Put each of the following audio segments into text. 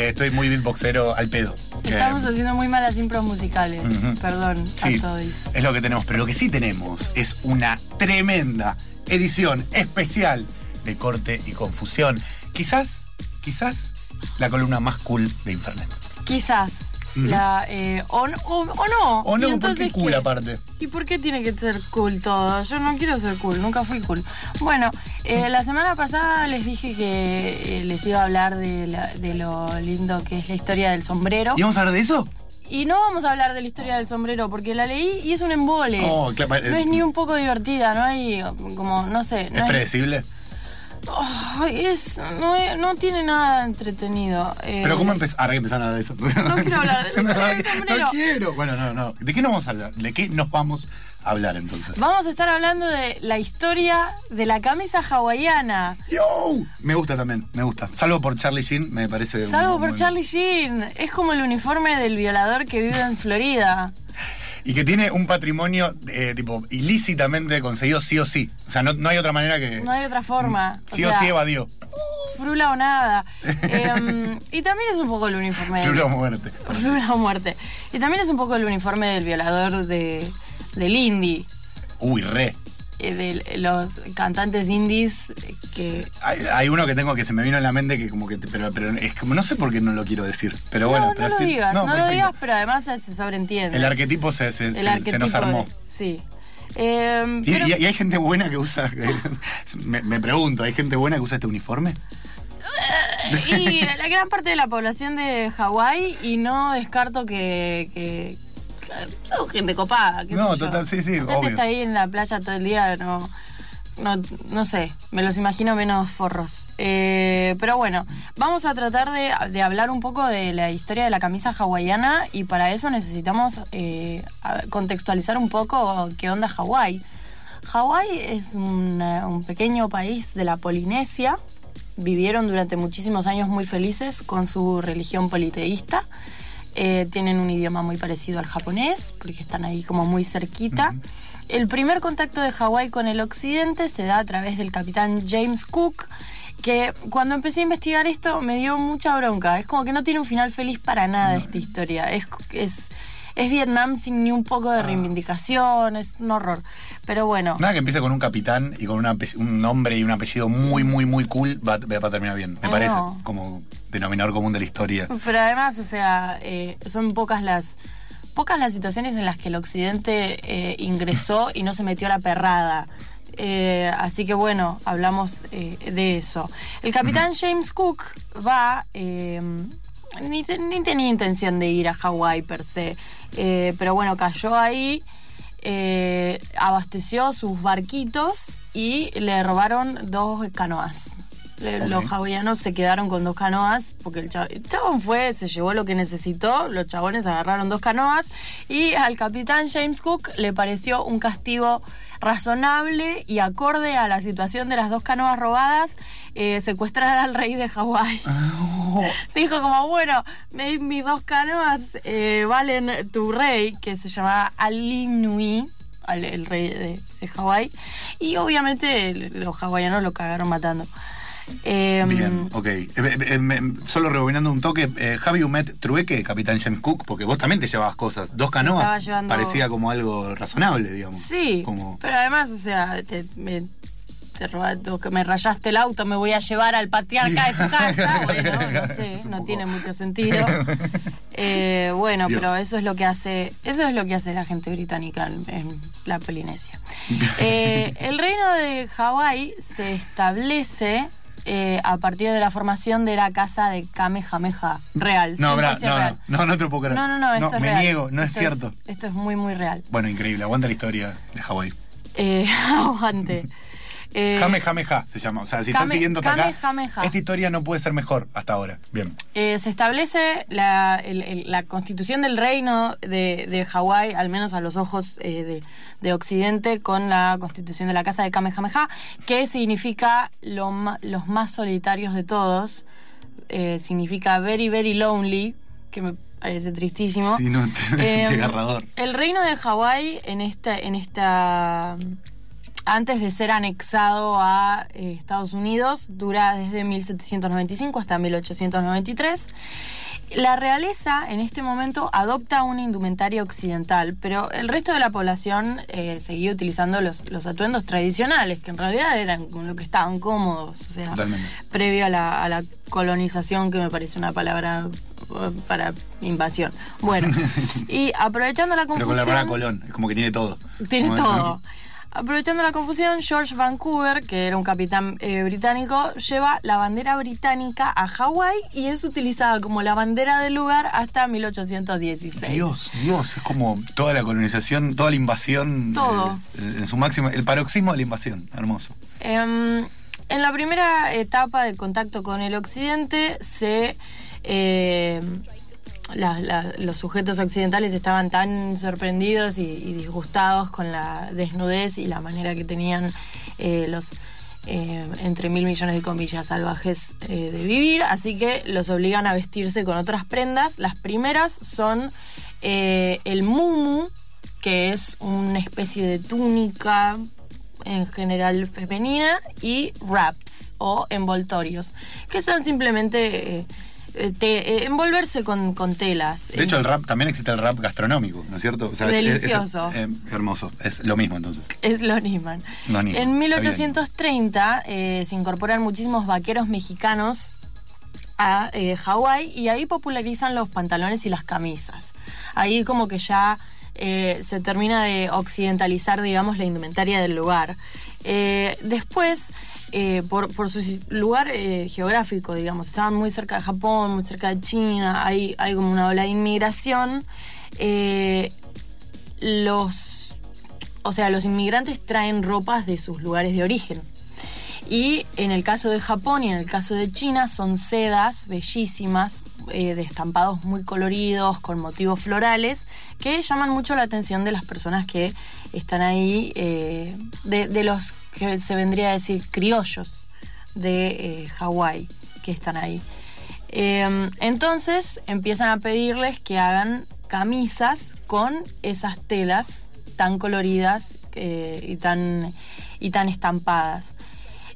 Eh, estoy muy beatboxero al pedo. Estamos Eh, haciendo muy malas impros musicales. Perdón Sí, a todos. es lo que tenemos. Pero lo que sí tenemos es una tremenda edición especial de corte y confusión. Quizás, quizás la columna más cool de Internet. Quizás. La, eh, o, no- o- o no. O ¿Y no, ¿por entonces qué cool qué? aparte? ¿Y por qué tiene que ser cool todo? Yo no quiero ser cool, nunca fui cool. Bueno, eh, la semana pasada les dije que eh, les iba a hablar de, la- de lo lindo que es la historia del sombrero. ¿Y vamos a hablar de eso? Y no vamos a hablar de la historia del sombrero porque la leí y es un embole. Oh, claro, no es ni un poco divertida, no hay como, no sé. ¿Es No, es- Ay, es- no, es- no tiene nada entretenido. Eh, Pero ¿cómo empezar? Ahora que empezar a hablar de eso. No quiero hablar de del sombrero. No quiero. Bueno, no, no. ¿De qué nos vamos a hablar? ¿De qué nos vamos a hablar entonces? Vamos a estar hablando de la historia de la camisa hawaiana. ¡Yo! Me gusta también, me gusta. Salvo por Charlie Sheen, me parece. un- Salvo un por Charlie Sheen. Es como el uniforme del violador que vive en Florida. Y que tiene un patrimonio, eh, tipo, ilícitamente conseguido sí o sí. O sea, no, no hay otra manera que. No hay otra forma. sí o, sea, sí evadió. Frula o nada. Em, y también es un poco el uniforme. Flura o muerte. Frula o muerte. Y también es un poco el uniforme del violador de, del indie. Uy, re. Eh, De los cantantes indies que. Hay, hay uno que tengo que se me vino en la mente que como que. Pero, pero es como. No sé por qué no lo quiero decir. Pero bueno, no, no pero lo digas, no, lo digas, pero además se sobreentiende. El arquetipo se, se- nos armó. sí. Em, Y, pero- y- y hay gente buena que usa. me, me pregunto, ¿hay gente buena que usa este uniforme? y la gran parte de la población de Hawái y no descarto que son gente copada. No, yo. total, sí, sí, obvio. está ahí en la playa todo el día, no, no, no sé, me los imagino menos forros. Eh, pero bueno, vamos a tratar de, de hablar un poco de la historia de la camisa hawaiana y para eso necesitamos eh, contextualizar un poco qué onda Hawái. Hawái es una- un pequeño país de la Polinesia. Vivieron durante muchísimos años muy felices con su religión politeísta. Eh, tienen un idioma muy parecido al japonés, porque están ahí como muy cerquita. El primer contacto de Hawái con el occidente se da a través del capitán James Cook, que cuando empecé a investigar esto me dio mucha bronca. Es como que no tiene un final feliz para nada esta historia. Es, es, es Vietnam sin ni un poco de reivindicación, es un horror. Pero bueno. Nada que empiece con un capitán y con un, nombre y un apellido muy, muy, muy cool, va, va a terminar bien. Me Ah, parece. no. Como denominador común de la historia. Pero además, o sea, eh, son pocas las pocas las situaciones en las que el occidente eh, ingresó y no se metió a la perrada. Eh, así que bueno, hablamos eh, de eso. El capitán James Cook va, eh, ni, te- ni tenía intención de ir a Hawái per se, eh, pero bueno, cayó ahí, eh, abasteció sus barquitos y le robaron dos canoas. Los hawaianos se quedaron con dos canoas porque el, cha- el chabón fue, se llevó lo que necesitó, los chabones agarraron dos canoas y al capitán James Cook le pareció un castigo razonable y acorde a la situación de las dos canoas robadas, eh, secuestrar al rey de Hawái. Dijo como, bueno, mis dos canoas eh, valen tu rey, que se llamaba Alinui, al- el rey de, de Hawái, y obviamente los hawaianos lo cagaron matando. Eh, Bien, ok. Eh, eh, eh, solo rebobinando un toque, Javi Humet Trueque, capitán James Cook, porque vos también te llevabas cosas. Dos canoas llevando- parecía como algo razonable, digamos. Sí, Como, pero además, o sea, te, me, te robaste- que me rayaste el auto, me voy a llevar al patriarca de tu casa. Bueno, no sé, no poco- tiene mucho sentido. Bueno, Dios. pero eso es lo que hace, eso es lo que hace la gente británica en, en la Polinesia. El reino de Hawái se establece eh, a partir de la formación de la casa de Kamehameha real. No, 100% bra, no, real. no, no, no te lo puedo creer. No, no, no, esto es me real. niego, no es Esto cierto. esto es muy, muy real. Bueno, increíble, aguanta la historia de Hawái. Eh, aguante. Eh, Jame, jame, ja, se llama. O sea, si están siguiendo hasta acá, Kamehameha. esta historia no puede ser mejor hasta ahora. Bien. eh, se establece la, el- el- la constitución del reino de, de Hawái, al menos a los ojos eh, de, de Occidente, con la constitución de la casa de Kamehameha, que significa lo los más solitarios de todos. Eh, significa very, very lonely, que me parece tristísimo. Sí, no, Em, desgarrador. El reino de Hawái en esta, en esta antes de ser anexado a eh, Estados Unidos, dura desde 1795 hasta 1893. La realeza en este momento adopta una indumentaria occidental, pero el resto de la población eh, seguía utilizando los, los, atuendos tradicionales, que en realidad eran con lo que estaban cómodos, o sea, previo a la, a la colonización, que me parece una palabra eh, para invasión. Bueno, y aprovechando la confusión... Pero con la Colón, es como que tiene todo. Tiene todo. Aprovechando la confusión, George Vancouver, que era un capitán eh, británico, lleva la bandera británica a Hawái y es utilizada como la bandera del lugar hasta 1816. Dios, Dios, es como toda la colonización, toda la invasión. Todo. Eh, en su máximo, el paroxismo de la invasión, hermoso. Em, en la primera etapa de contacto con el occidente se... Eh, los sujetos occidentales estaban tan sorprendidos y, disgustados con la desnudez y la manera que tenían eh, los eh, entre mil millones de comillas salvajes eh, de vivir, así que los obligan a vestirse con otras prendas. Las primeras son el mumu, que es una especie de túnica en general femenina, y wraps o envoltorios, que son simplemente eh, eh, envolverse con, con, De hecho, el rap también existe el rap gastronómico, ¿no es cierto? Delicioso. Es, eh, hermoso. Es lo mismo entonces. Es lo mismo. En 1830 se incorporan muchísimos vaqueros mexicanos a Hawái y ahí popularizan los pantalones y las camisas. Ahí como que ya se termina de occidentalizar, digamos, la indumentaria del lugar. después eh, por, su lugar eh, geográfico, digamos. Estaban muy cerca de Japón, muy cerca de China, hay, hay como una ola de inmigración. Eh, los, o sea, los inmigrantes traen ropas de sus lugares de origen. Y en el caso de Japón y en el caso de China son sedas bellísimas, de estampados muy coloridos, con motivos florales, que llaman mucho la atención de las personas que están ahí, de, de, los que se vendría a decir criollos de eh, Hawái que están ahí. Em, entonces empiezan a pedirles que hagan camisas con esas telas tan coloridas eh, y, tan, y tan estampadas.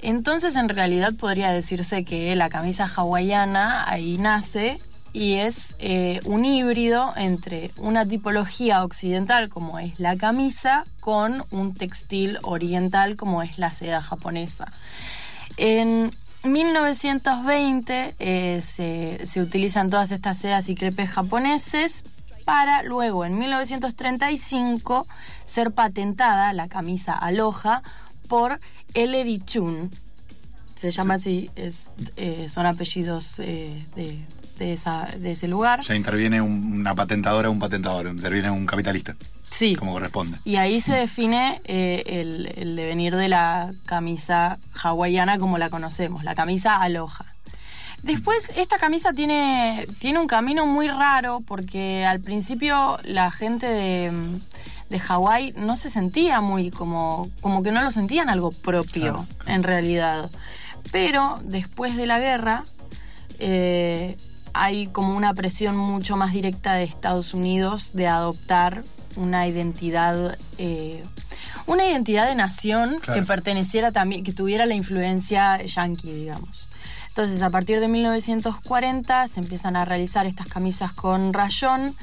Entonces en realidad podría decirse que la camisa hawaiana ahí nace y es eh, un híbrido entre una tipología occidental como es la camisa con un textil oriental como es la seda japonesa. En 1920 eh, se, se, utilizan todas estas sedas y crepes japoneses para luego en 1935 ser patentada la camisa Aloha por Ellery Chun. Se llama así, es, eh, son apellidos de de, esa, de ese lugar. Ya interviene una patentadora o un patentador, interviene un capitalista. Sí. Como corresponde. Y ahí se define eh, el, devenir de la camisa hawaiana como la conocemos, la camisa aloha. Después, esta camisa tiene, tiene un camino muy raro porque al principio la gente de, de Hawái no se sentía muy como, como que no lo sentían algo propio en realidad. Pero después de la guerra, eh, hay como una presión mucho más directa de Estados Unidos de adoptar una identidad, eh, una identidad de nación que perteneciera también, que tuviera la influencia yanqui, digamos. Entonces, a partir de 1940 se empiezan a realizar estas camisas con rayón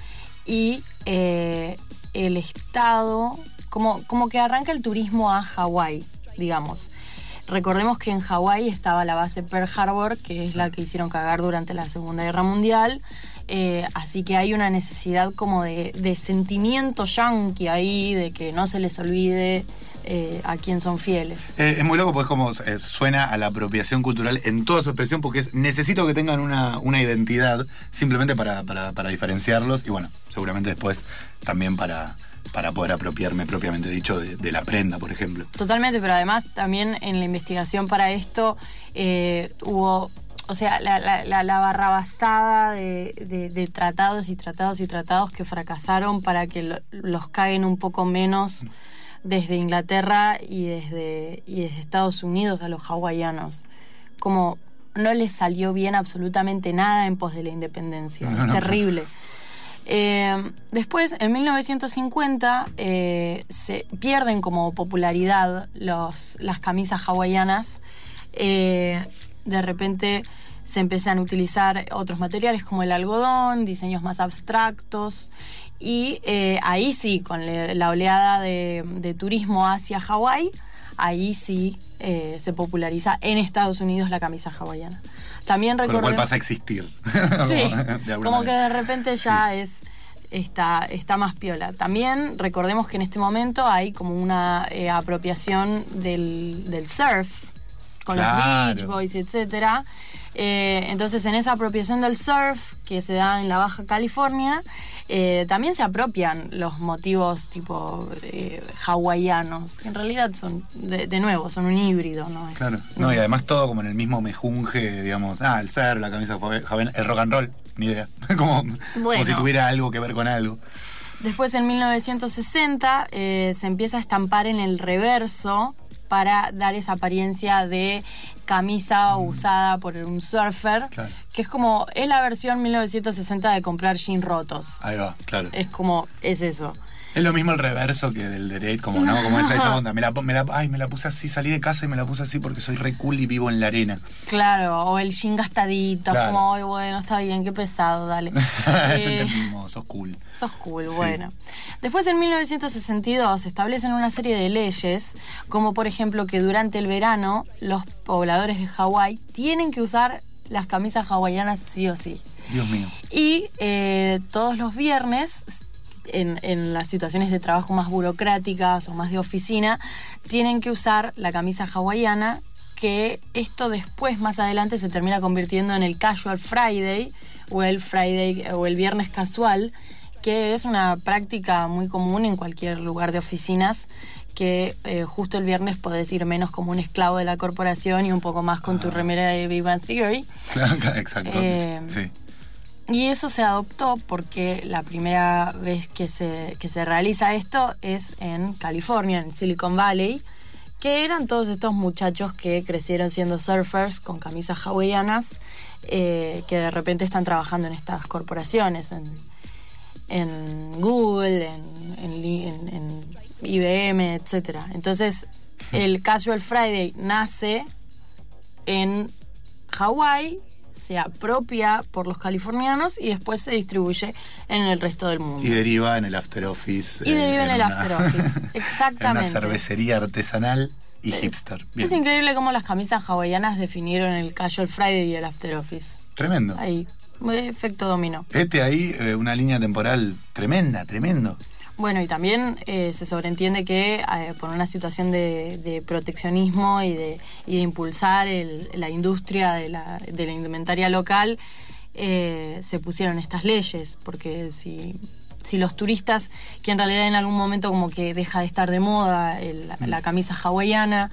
y eh, el Estado, como, como que arranca el turismo a Hawái, digamos. Recordemos que en Hawái estaba la base Pearl Harbor, que es la que hicieron cagar durante la Segunda Guerra Mundial. Eh, así que hay una necesidad como de, sentimiento yankee ahí, de que no se les olvide eh, a quién son fieles. Eh, es muy loco porque como suena a la apropiación cultural en toda su expresión, porque es necesito que tengan una, identidad simplemente para, para diferenciarlos y bueno, seguramente después también para para poder apropiarme propiamente dicho de, la prenda, por ejemplo. Totalmente, pero además también en la investigación para esto eh, hubo, o sea, la, la, la barrabastada de, tratados y tratados y tratados que fracasaron para que los caguen un poco menos desde Inglaterra y desde, y desde Estados Unidos a los hawaianos. Como no les salió bien absolutamente nada en pos de la independencia. es terrible. Eh, después, en 1950, eh, se pierden como popularidad los, las camisas hawaianas. Eh, de repente se empiezan a utilizar otros materiales como el algodón, diseños más abstractos. Y eh, ahí sí, con le- la oleada de, de turismo hacia Hawái, ahí sí eh, se populariza en Estados Unidos la camisa hawaiana. También Con lo cual recordemos... pasa a existir. Sí, como que de repente ya es está, está más piola. También recordemos que en este momento hay como una eh, apropiación del, del surf con Claro. los Beach Boys, etcétera. Eh, entonces, en esa apropiación del surf que se da en la Baja California, eh, también se apropian los motivos tipo eh, hawaianos, que en realidad son, de, de nuevo, son un híbrido, ¿no? Es- Claro. no No, y es- además todo como en el mismo mejunje, digamos. Ah, el ser, la camisa joven, el rock and roll, ni idea. como, si tuviera algo que ver con algo. Después en 1960 eh, se empieza a estampar en el reverso para dar esa apariencia de camisa usada por un surfer, Claro. que es como, es la versión 1960 de comprar jeans rotos. Ahí va, claro. Es como, es eso. Es lo mismo el reverso que del Derek, como no, como esa, esa onda. Me la, me la- ay, me la puse así, salí de casa y me la puse así porque soy re cool y vivo en la arena. Claro, o el jean gastadito, Claro. como, ay, bueno, está bien, qué pesado, dale. Eh, entendimos, sos cool. Sos cool, Sí. bueno. Después en 1962 se establecen una serie de leyes, como por ejemplo que durante el verano los pobladores de Hawái tienen que usar las camisas hawaianas sí o sí. Dios mío. Y eh, todos los viernes, en, en las situaciones de trabajo más burocráticas o más de oficina, tienen que usar la camisa hawaiana, que esto después, más adelante, se termina convirtiendo en el Casual Friday o el Friday o el viernes casual, que es una práctica muy común en cualquier lugar de oficinas que eh, justo el viernes podés ir menos como un esclavo de la corporación y un poco más con tu remera de Big Bang Theory. Exacto. Eh, sí. Y eso se adoptó porque la primera vez que se, que se realiza esto es en California, en Silicon Valley, que eran todos estos muchachos que crecieron siendo surfers con camisas hawaianas, eh, que de repente están trabajando en estas corporaciones, en, en Google, en, en IBM, etc. Entonces, el Casual Friday nace en Hawái, se apropia por los californianos y después se distribuye en el resto del mundo. Y deriva en el after office. Y deriva en el una- after office, en exactamente. una cervecería artesanal y hipster. Bien. Es increíble cómo las camisas hawaianas definieron el Casual Friday y el After Office. Tremendo. Ahí, efecto dominó. Este ahí, eh, una línea temporal tremenda, tremendo. Bueno, y también eh, se sobreentiende que eh, por una situación de, de proteccionismo y de, y de impulsar el- la industria de la, de la indumentaria local, eh, se pusieron estas leyes, porque si, si los turistas, que en realidad en algún momento como que deja de estar de moda el- la, la camisa hawaiana,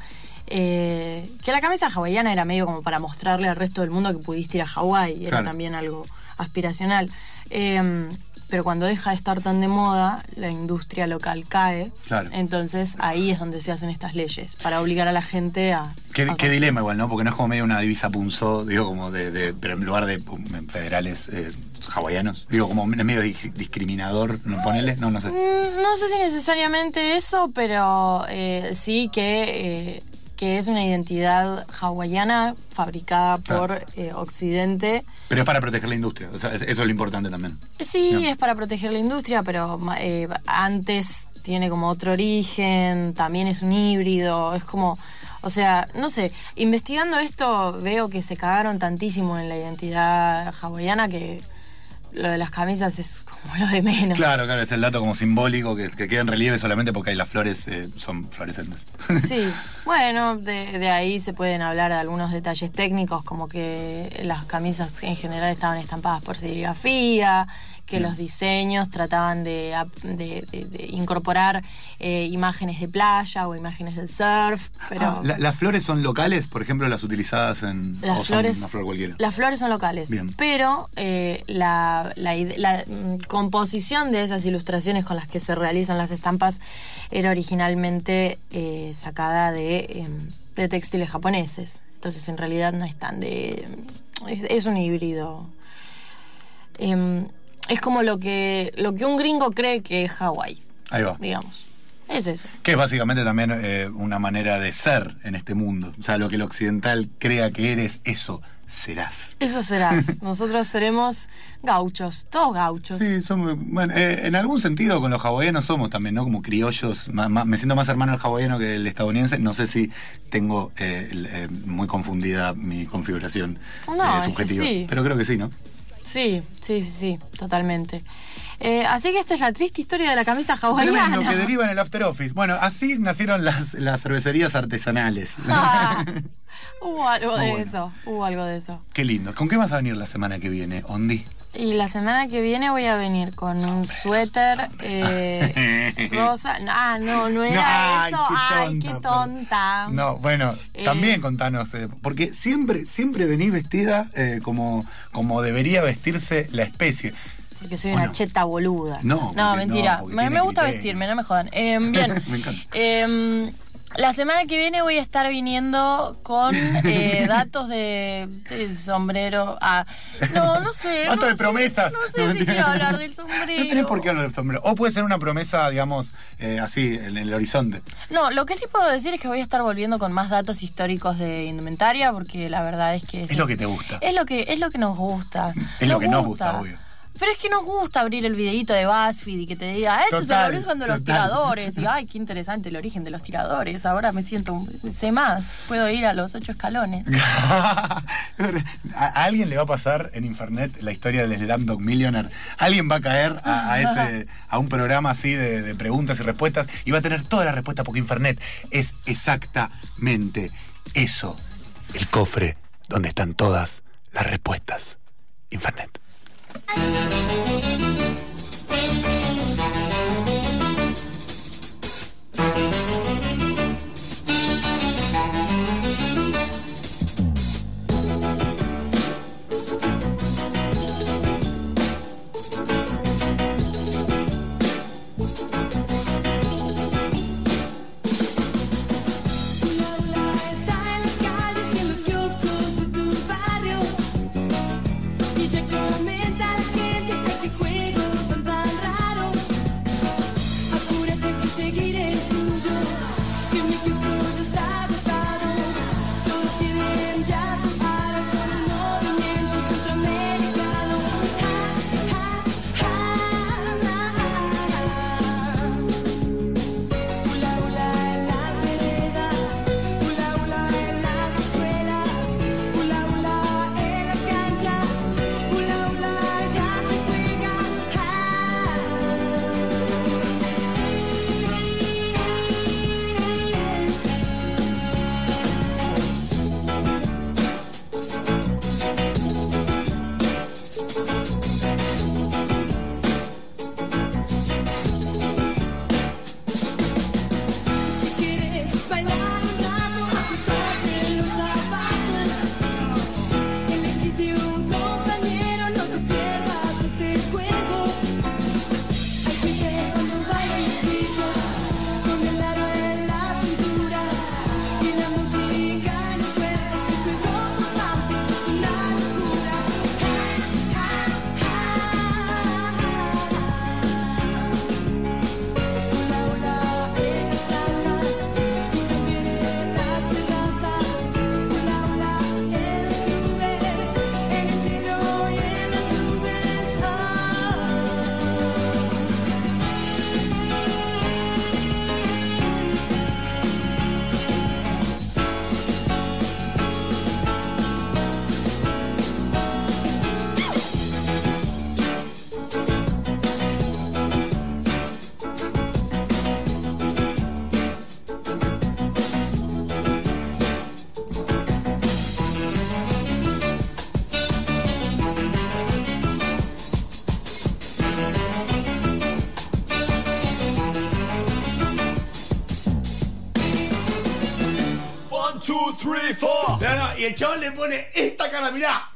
eh, que la camisa hawaiana era medio como para mostrarle al resto del mundo que pudiste ir a Hawái, era también algo aspiracional. Eh, pero cuando deja de estar tan de moda, la industria local cae. Claro. Entonces ahí es donde se hacen estas leyes, para obligar a la gente a... Qué, a qué dilema igual, ¿no? Porque no es como medio una divisa punzó, digo, como de, de- pero en lugar de um, federales eh, hawaianos. Digo, como medio di- discriminador, ¿no? Ponele, no, no sé. Mm, No sé si necesariamente eso, pero eh, sí que, que es una identidad hawaiana fabricada Claro. por eh, Occidente. Pero es para proteger la industria, o sea, es- eso es lo importante también. Sí, es para proteger la industria, pero eh, antes tiene como otro origen, también es un híbrido, es como, o sea, no sé, investigando esto veo que se cagaron tantísimo en la identidad hawaiana que lo de las camisas es como lo de menos. Claro, claro, es el dato como simbólico que, que queda en relieve solamente porque ahí las flores eh, son fluorescentes. Sí, bueno, de, de ahí se pueden hablar de algunos detalles técnicos, como que las camisas en general estaban estampadas por serigrafía, que los diseños trataban de, ap- de- de- de incorporar eh, imágenes de playa o imágenes del surf, pero Ah, la- ¿Las flores son locales, por ejemplo, las utilizadas en... las o son flores, una flor cualquiera? las flores son locales, Bien. pero eh, la, la la, mm, composición de esas ilustraciones con las que se realizan las estampas era originalmente eh, sacada de, em, de textiles japoneses. Entonces, en realidad no es tan de. Es, es un híbrido. Es como lo que, lo que un gringo cree que es Hawái, Ahí va. digamos. Es eso. Que es básicamente también eh, una manera de ser en este mundo. O sea, lo que el occidental crea que eres, eso serás. Eso serás. Nosotros seremos gauchos, todos gauchos. Sí, somos, bueno, eh, en algún sentido con los hawaianos somos también, ¿no? Como criollos, ma- ma- me siento más hermano del hawaiano que el estadounidense, no sé si tengo eh, el, eh, muy confundida mi configuración No, eh, subjetiva, sí. pero creo que sí, ¿no? Sí, sí, sí, sí, totalmente. Eh, así que esta es la triste historia de la camisa hawaiana. Tremendo, que deriva en el after office. Bueno, así nacieron las, las cervecerías artesanales. Ah, hubo algo de eso, hubo algo de eso. Qué lindo. ¿Con qué vas a venir la semana que viene, Ondi? Y la semana que viene voy a venir con un suéter eh, rosa. Ah, no, no era eso. Ay, qué tonta. No, bueno, Eh. también contanos, eh, porque siempre, siempre venís vestida como, como debería vestirse la especie. Porque soy ¿O una cheta boluda. No, no mentira. no, me, me gusta vestirme, no me jodan. Eh, bien. Me encanta. La semana que viene voy a estar viniendo con eh, datos de, de sombrero. Ah, no, no sé. Datos no de sé, promesas. No sé si quiero hablar del sombrero. No tenés por qué hablar del sombrero. O puede ser una promesa, digamos, eh, así, en el horizonte. No, lo que sí puedo decir es que voy a estar volviendo con más datos históricos de indumentaria, porque la verdad es que... Es lo que te gusta. Es lo que, es lo que nos gusta. Es lo que nos gusta, obvio. Pero es que nos gusta abrir el videito de BuzzFeed y que te diga, este es el origen de los total. tiradores. Y ay, qué interesante el origen de los tiradores. Ahora me siento, sé más. Puedo ir a los ocho escalones. a, alguien le va a pasar en Infernet la historia del Slamdog Millionaire. Alguien va a caer a, a ese, a un programa así de, de preguntas y respuestas y va a tener toda la respuesta porque Infernet es exactamente eso. El cofre donde están todas las respuestas. Infernet. Müzik y el chaval le pone esta cara, mirá.